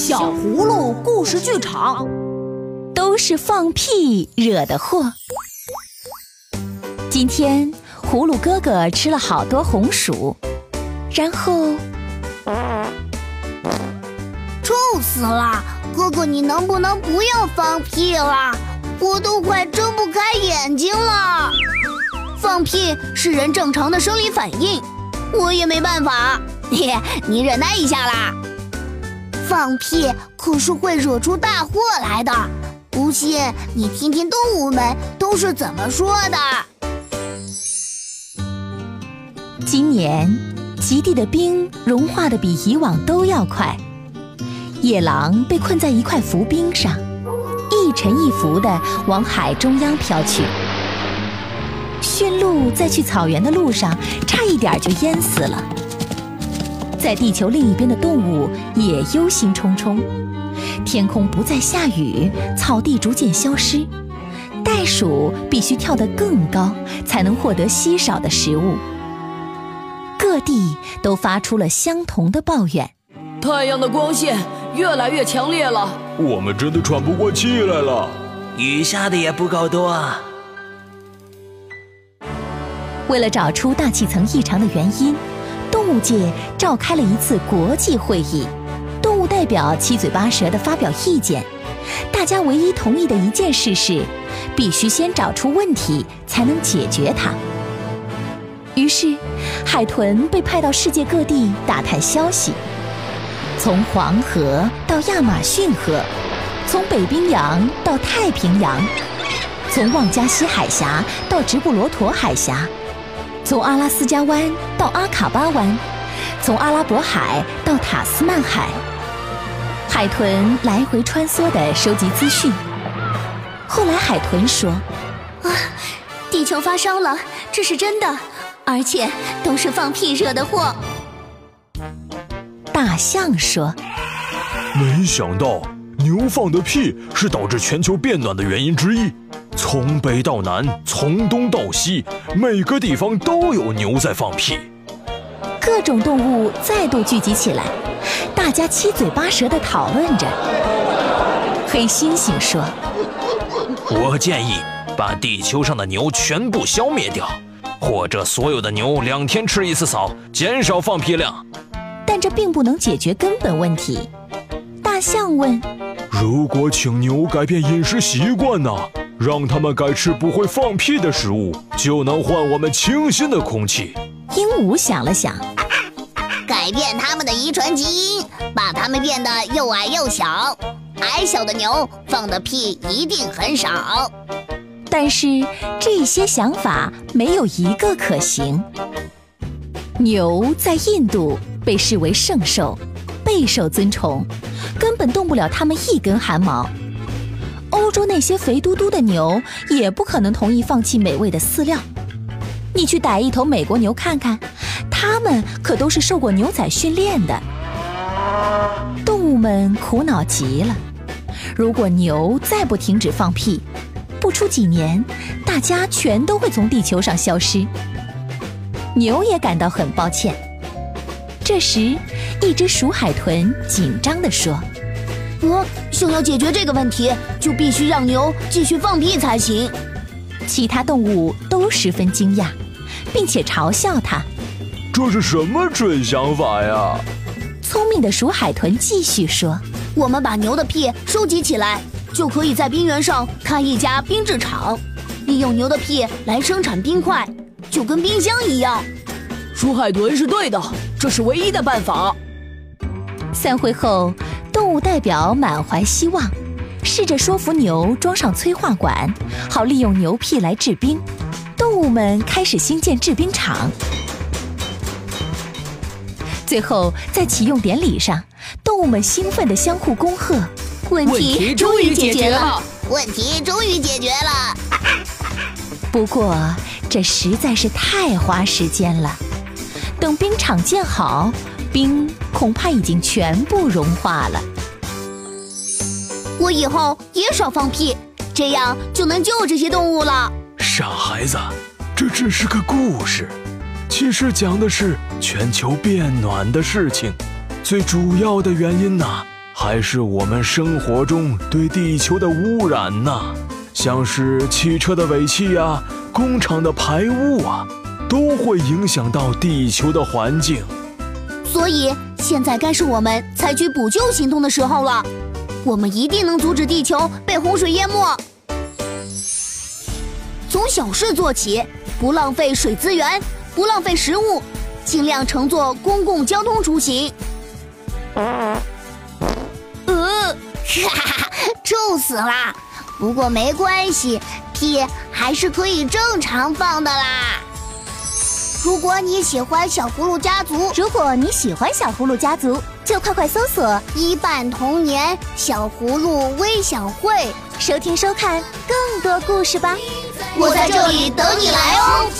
小葫芦故事剧场，都是放屁惹的祸。今天葫芦哥哥吃了好多红薯，然后臭死了！哥哥，你能不能不要放屁了？我都快睁不开眼睛了。放屁是人正常的生理反应，我也没办法。嘿，你忍耐一下啦。放屁可是会惹出大祸来的，不信你听听动物们都是怎么说的。今年极地的冰融化的比以往都要快，野狼被困在一块浮冰上，一沉一浮的往海中央飘去。驯鹿在去草原的路上，差一点就淹死了。在地球另一边的动物也忧心忡忡，天空不再下雨，草地逐渐消失，袋鼠必须跳得更高，才能获得稀少的食物。各地都发出了相同的抱怨：太阳的光线越来越强烈了，我们真的喘不过气来了，雨下的也不够多啊。为了找出大气层异常的原因。动物界召开了一次国际会议，动物代表七嘴八舌地发表意见。大家唯一同意的一件事是，必须先找出问题，才能解决它。于是，海豚被派到世界各地打探消息，从黄河到亚马逊河，从北冰洋到太平洋，从旺加西海峡到直布罗陀海峡。从阿拉斯加湾到阿卡巴湾，从阿拉伯海到塔斯曼海，海豚来回穿梭地收集资讯。后来海豚说：“啊，地球发烧了，这是真的，而且都是放屁惹的祸。”大象说：“没想到牛放的屁是导致全球变暖的原因之一。”从北到南，从东到西，每个地方都有牛在放屁。各种动物再度聚集起来，大家七嘴八舌地讨论着。黑猩猩说：“我建议把地球上的牛全部消灭掉，或者所有的牛两天吃一次草，减少放屁量。”但这并不能解决根本问题。大象问：“如果请牛改变饮食习惯呢？”让他们改吃不会放屁的食物，就能换我们清新的空气。鹦鹉想了想，改变他们的遗传基因，把它们变得又矮又小。矮小的牛放的屁一定很少。但是这些想法没有一个可行。牛在印度被视为圣兽，备受尊崇，根本动不了它们一根汗毛。欧洲那些肥嘟嘟的牛也不可能同意放弃美味的饲料。你去逮一头美国牛看看，它们可都是受过牛仔训练的。动物们苦恼极了。如果牛再不停止放屁，不出几年，大家全都会从地球上消失。牛也感到很抱歉。这时，一只鼠海豚紧张地说。我想要解决这个问题，就必须让牛继续放屁才行。其他动物都十分惊讶，并且嘲笑他：“这是什么蠢想法呀？”聪明的鼠海豚继续说：“我们把牛的屁收集起来，就可以在冰原上开一家冰制厂，利用牛的屁来生产冰块，就跟冰箱一样。”鼠海豚是对的，这是唯一的办法。散会后。动物代表满怀希望，试着说服牛装上催化管，好利用牛屁来制冰。动物们开始兴建制冰厂。最后，在启用典礼上，动物们兴奋地相互恭贺：“问题终于解决了！问题终于解决了！”不过，这实在是太花时间了。等冰场建好。冰恐怕已经全部融化了。我以后也少放屁，这样就能救这些动物了。傻孩子，这只是个故事，其实讲的是全球变暖的事情。最主要的原因呢，还是我们生活中对地球的污染呢？像是汽车的尾气呀、工厂的排污啊，都会影响到地球的环境。所以现在该是我们采取补救行动的时候了。我们一定能阻止地球被洪水淹没。从小事做起，不浪费水资源，不浪费食物，尽量乘坐公共交通出行。呃，哈哈，臭死啦！不过没关系，屁还是可以正常放的啦。如果你喜欢小葫芦家族，如果你喜欢小葫芦家族，就快快搜索“一半童年小葫芦微小会”，收听收看更多故事吧。我在这里等你来哦。